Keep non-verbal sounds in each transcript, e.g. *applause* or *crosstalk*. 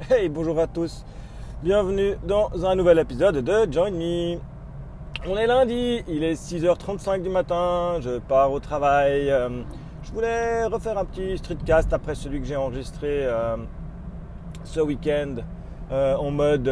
Hey, bonjour à tous. Bienvenue dans un nouvel épisode de Join Me. On est lundi, il est 6h35 du matin, je pars au travail. Euh, je voulais refaire un petit streetcast après celui que j'ai enregistré euh, ce week-end euh, en mode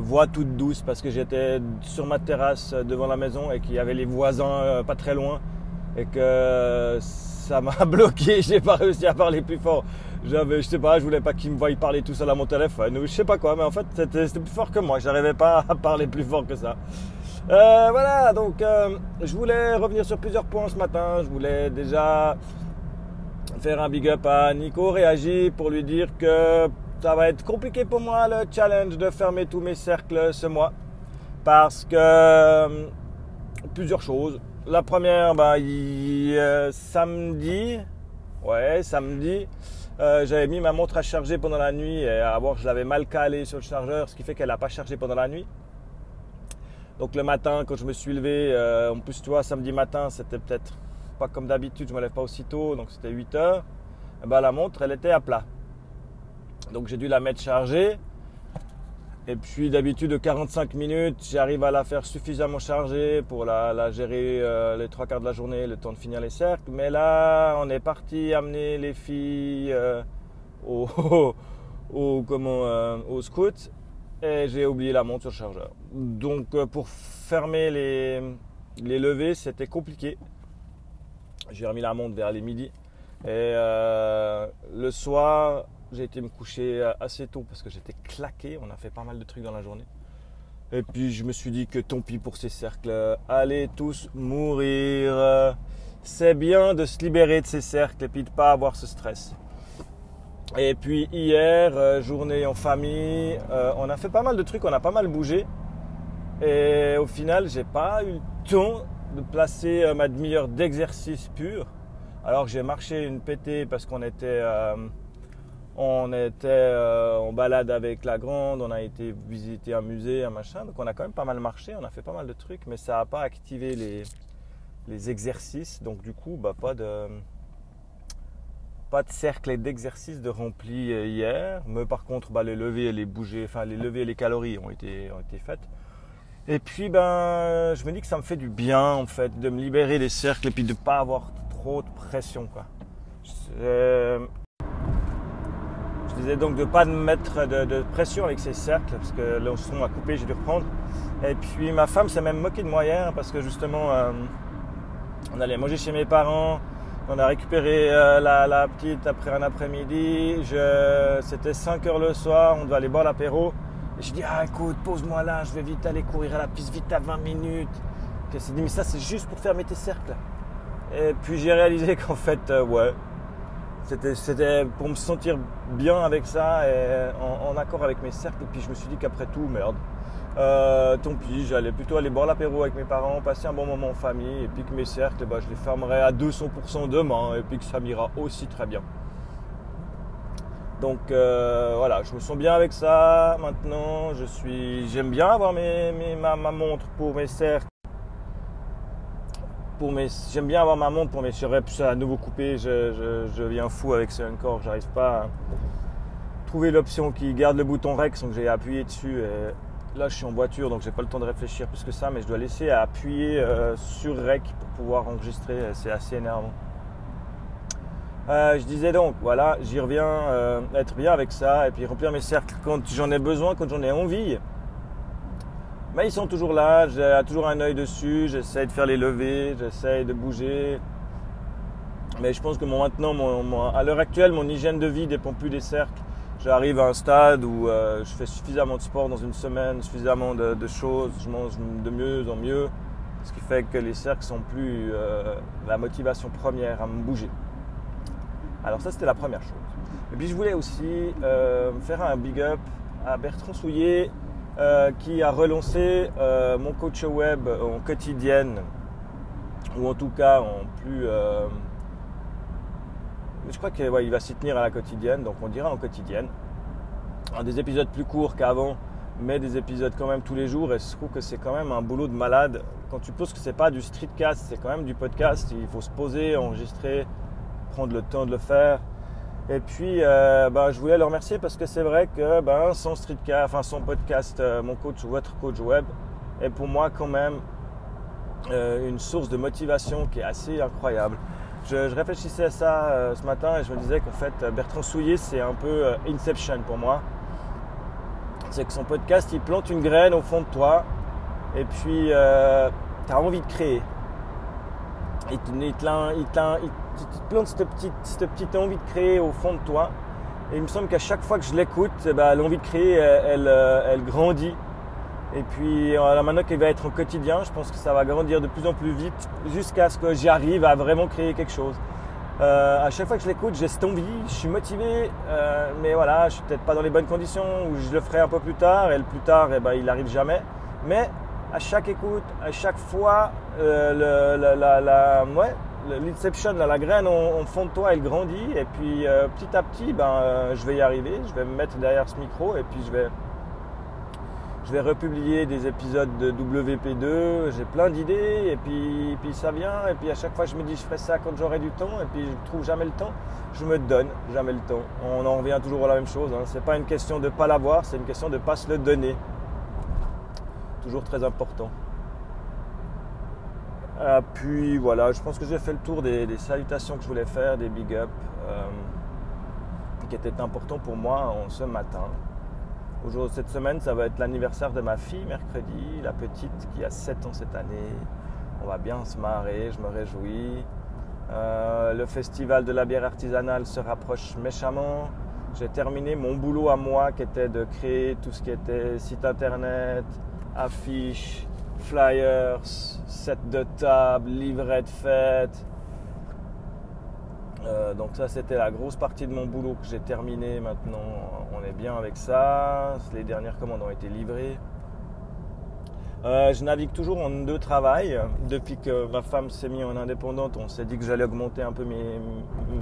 voix toute douce parce que j'étais sur ma terrasse devant la maison et qu'il y avait les voisins pas très loin et que ça m'a *laughs* bloqué, j'ai pas réussi à parler plus fort. J'avais, je sais pas, je voulais pas qu'ils me voient parler tout seul à mon téléphone ou je sais pas quoi, mais en fait c'était, plus fort que moi, j'arrivais pas *laughs* à parler plus fort que ça. Euh, voilà, donc euh, je voulais revenir sur plusieurs points ce matin. Je voulais déjà faire un big up à Nico Réagi pour lui dire que ça va être compliqué pour moi le challenge de fermer tous mes cercles ce mois parce que euh, plusieurs choses. La première, bah, samedi, ouais, samedi, euh, j'avais mis ma montre à charger pendant la nuit et à voir, je l'avais mal calée sur le chargeur, ce qui fait qu'elle n'a pas chargé pendant la nuit. Donc le matin, quand je me suis levé, euh, en plus, samedi matin, c'était peut-être pas comme d'habitude, je me lève pas aussitôt, donc c'était 8 heures. Et ben, la montre, elle était à plat. Donc j'ai dû la mettre chargée. Et puis d'habitude de 45 minutes, j'arrive à la faire suffisamment chargée pour la, gérer euh, les trois quarts de la journée, le temps de finir les cercles. Mais là, on est parti amener les filles euh, au, *laughs* comment, euh, au scout et j'ai oublié la montre sur le chargeur. Donc pour fermer les, les levées, c'était compliqué. J'ai remis la montre vers les midis. Et le soir, j'ai été me coucher assez tôt parce que j'étais claqué. On a fait pas mal de trucs dans la journée. Et puis je me suis dit que tant pis pour ces cercles. Allez tous mourir. C'est bien de se libérer de ces cercles et puis de pas avoir ce stress. Et puis hier, euh, journée en famille, euh, on a fait pas mal de trucs, on a pas mal bougé. Et au final, j'ai pas eu le temps de placer euh, ma demi-heure d'exercice pur. Alors j'ai marché une pétée parce qu'on était on était euh, en balade avec la grande, on a été visiter un musée, un machin. Donc on a quand même pas mal marché, on a fait pas mal de trucs, mais ça n'a pas activé les, exercices. Donc du coup, bah, pas de pas de cercle d'exercice de rempli euh, hier. Mais par contre, bah, les levées et les enfin les levées et les calories ont été, ont faites. Et puis ben, je me dis que ça me fait du bien en fait de me libérer des cercles et puis de ne pas avoir trop de pression quoi je disais donc de ne pas mettre de, pression avec ces cercles, parce que le son a coupé, j'ai dû reprendre. Et puis ma femme s'est même moquée de moi hier, parce que justement, euh, on allait manger chez mes parents, on a récupéré euh, la, petite après un après-midi, c'était 5 heures le soir, on devait aller boire l'apéro. Et je dis, ah écoute, pose-moi là, je vais vite aller courir à la piste, vite à 20 minutes. elle s'est dit, mais ça c'est juste pour fermer tes cercles. Et puis j'ai réalisé *laughs* qu'en fait, euh, ouais, c'était pour me sentir bien avec ça et en, accord avec mes cercles. Et puis je me suis dit qu'après tout, merde, euh, tant pis, j'allais plutôt aller boire l'apéro avec mes parents, passer un bon moment en famille, et puis que mes cercles, bah, je les fermerai à 200% demain, et puis que ça m'ira aussi très bien. Donc euh, voilà, je me sens bien avec ça. Maintenant, je suis, j'aime bien avoir mes, ma, ma, montre pour mes cercles j'aime bien avoir ma montre pour mes reps à nouveau coupé. Je, je, viens fou avec ce encore. J'arrive pas à trouver l'option qui garde le bouton REX, donc j'ai appuyé dessus. là, je suis en voiture, donc j'ai pas le temps de réfléchir plus que ça, mais je dois laisser appuyer euh, sur REC pour pouvoir enregistrer. C'est assez énervant. Euh, je disais donc, voilà, j'y reviens, euh, être bien avec ça et puis remplir mes cercles quand j'en ai besoin, quand j'en ai envie. Mais ils sont toujours là, j'ai toujours un œil dessus, j'essaie de faire les levées, j'essaie de bouger. Mais je pense que maintenant, à l'heure actuelle, mon hygiène de vie dépend plus des cercles. J'arrive à un stade où euh, je fais suffisamment de sport dans une semaine, suffisamment de, choses, je mange de mieux en mieux, ce qui fait que les cercles sont plus euh, la motivation première à me bouger. Alors ça, c'était la première chose. Et puis je voulais aussi euh, faire un big up à Bertrand Souillet euh, qui a relancé euh, mon coach web en quotidienne, ou en tout cas en plus. Euh, je crois qu'il va s'y tenir à la quotidienne, donc on dira en quotidienne. des épisodes plus courts qu'avant, mais des épisodes quand même tous les jours. Et je trouve que c'est quand même un boulot de malade. Quand tu poses que c'est pas du streetcast, c'est quand même du podcast. Il faut se poser, enregistrer, prendre le temps de le faire. Et puis, euh, bah, je voulais le remercier parce que c'est vrai que ben, son enfin son podcast, euh, mon coach, votre coach web, est pour moi quand même euh, une source de motivation qui est assez incroyable. Je, réfléchissais à ça ce matin et je me disais qu'en fait, Bertrand Souillet, c'est un peu Inception pour moi. C'est que son podcast, il plante une graine au fond de toi et puis tu as envie de créer. Il te, il tu te plantes cette petite, cette petite envie de créer au fond de toi. Et il me semble qu'à chaque fois que je l'écoute, ben, l'envie de créer, elle, euh, elle, grandit. Et puis euh, maintenant qu'elle va être au quotidien, je pense que ça va grandir de plus en plus vite jusqu'à ce que j'y arrive à vraiment créer quelque chose. Euh, à chaque fois que je l'écoute, j'ai cette envie, je suis motivé, mais voilà, je suis peut-être pas dans les bonnes conditions, ou je le ferai un peu plus tard, et le plus tard, eh ben, il n'arrive jamais. Mais à chaque écoute, à chaque fois, la, la, l'inception, la graine au, fond de toi, elle grandit. Et puis euh, petit à petit, ben, euh, je vais y arriver. Je vais me mettre derrière ce micro et puis je vais, je vais republier des épisodes de WP2. J'ai plein d'idées et puis, puis ça vient. Et puis à chaque fois, je me dis, je ferai ça quand j'aurai du temps. Et puis je trouve jamais le temps. Je me donne jamais le temps. On en revient toujours à la même chose. Hein. C'est pas une question de pas l'avoir, c'est une question de pas se le donner. Toujours très important. Euh, puis voilà, je pense que j'ai fait le tour des, salutations que je voulais faire, des big up, euh, qui étaient importants pour moi en ce matin. Aujourd'hui, cette semaine, ça va être l'anniversaire de ma fille, mercredi, la petite qui a 7 ans cette année. On va bien se marrer, je me réjouis. Euh, le festival de la bière artisanale se rapproche méchamment. J'ai terminé mon boulot à moi qui était de créer tout ce qui était site internet, affiches, flyers, set de table, livret de fête. Euh, donc ça c'était la grosse partie de mon boulot que j'ai terminé maintenant. On est bien avec ça. Les dernières commandes ont été livrées. Euh, je navigue toujours en deux travails. Depuis que ma femme s'est mise en indépendante, on s'est dit que j'allais augmenter un peu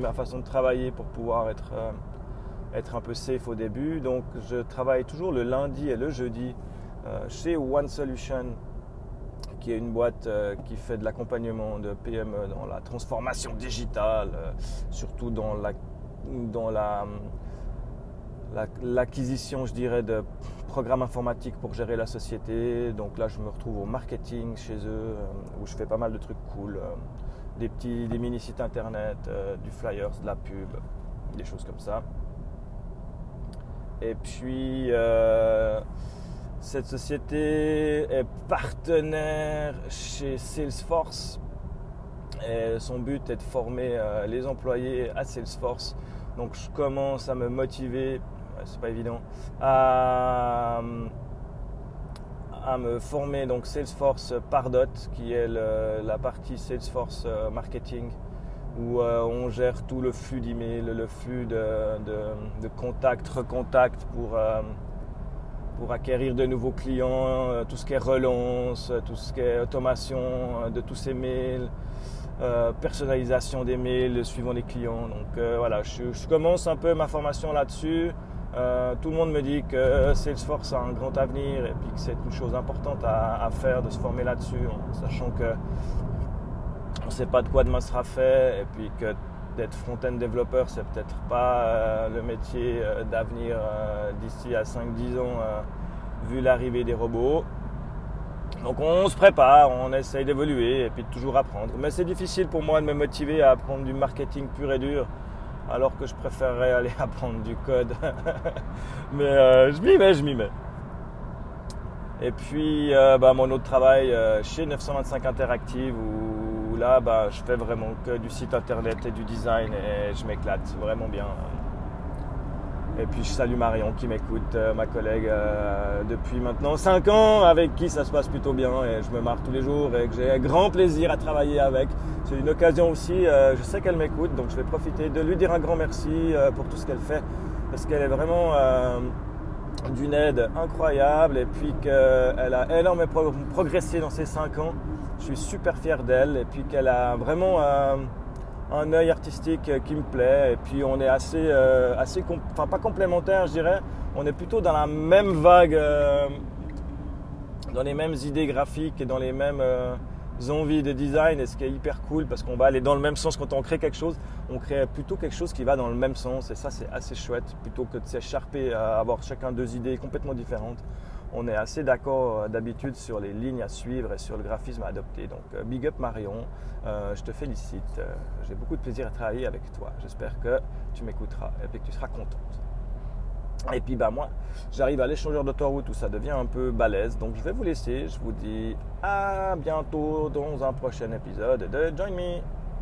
ma façon de travailler pour pouvoir être, euh, être un peu safe au début. Donc je travaille toujours le lundi et le jeudi chez One Solution qui est une boîte euh, qui fait de l'accompagnement de PME dans la transformation digitale, euh, surtout dans la dans la l'acquisition, je dirais, de programmes informatiques pour gérer la société. Donc là, je me retrouve au marketing chez eux, euh, où je fais pas mal de trucs cool, des petits, des mini sites internet, du flyers, de la pub, des choses comme ça. Et puis cette société est partenaire chez Salesforce. Son but est de former euh, les employés à Salesforce. Donc je commence à me motiver, c'est pas évident, à, me former donc Salesforce Pardot, qui est la partie Salesforce euh, marketing, où euh, on gère tout le flux d'emails, le flux de, de, de contacts, recontacts pour pour acquérir de nouveaux clients, euh, tout ce qui est relance, euh, tout ce qui est automation euh, de tous ces mails, personnalisation des mails suivant les clients. Donc voilà, je, commence un peu ma formation là-dessus. tout le monde me dit que Salesforce a un grand avenir et puis que c'est une chose importante à, faire de se former là-dessus, en sachant que on ne sait pas de quoi demain sera fait et puis que d'être front-end développeur, c'est peut-être pas euh, le métier euh, d'avenir euh, d'ici à 5-10 ans, vu l'arrivée des robots. Donc on se prépare, on essaye d'évoluer et puis de toujours apprendre. Mais c'est difficile pour moi de me motiver à apprendre du marketing pur et dur, alors que je préférerais *laughs* aller apprendre du code. *laughs* Mais je m'y mets, je m'y mets. Et puis bah, mon autre travail chez 925 Interactive où là, bah, je fais vraiment que du site internet et du design et je m'éclate vraiment bien. Et puis je salue Marion qui m'écoute, euh, ma collègue euh, depuis maintenant 5 ans, avec qui ça se passe plutôt bien et je me marre tous les jours et que j'ai grand plaisir à travailler avec. C'est une occasion aussi, euh, je sais qu'elle m'écoute, donc je vais profiter de lui dire un grand merci pour tout ce qu'elle fait, parce qu'elle est vraiment d'une aide incroyable et puis qu'elle a énormément progressé dans ces 5 ans. Je suis super fier d'elle et puis qu'elle a vraiment un, œil artistique qui me plaît et puis on est assez, euh, assez enfin pas complémentaires je dirais, on est plutôt dans la même vague, euh, dans les mêmes idées graphiques et dans les mêmes euh, envies de design et ce qui est hyper cool parce qu'on va aller dans le même sens quand on crée quelque chose. On crée plutôt quelque chose qui va dans le même sens et ça c'est assez chouette plutôt que de s'écharper à avoir chacun deux idées complètement différentes. On est assez d'accord euh, d'habitude sur les lignes à suivre et sur le graphisme à adopter. Donc euh, big up Marion, euh, je te félicite. J'ai beaucoup de plaisir à travailler avec toi. J'espère que tu m'écouteras et que tu seras contente. Et puis bah moi, j'arrive à l'échangeur d'autoroute où ça devient un peu balèze. Donc je vais vous laisser. Je vous dis à bientôt dans un prochain épisode de Join Me.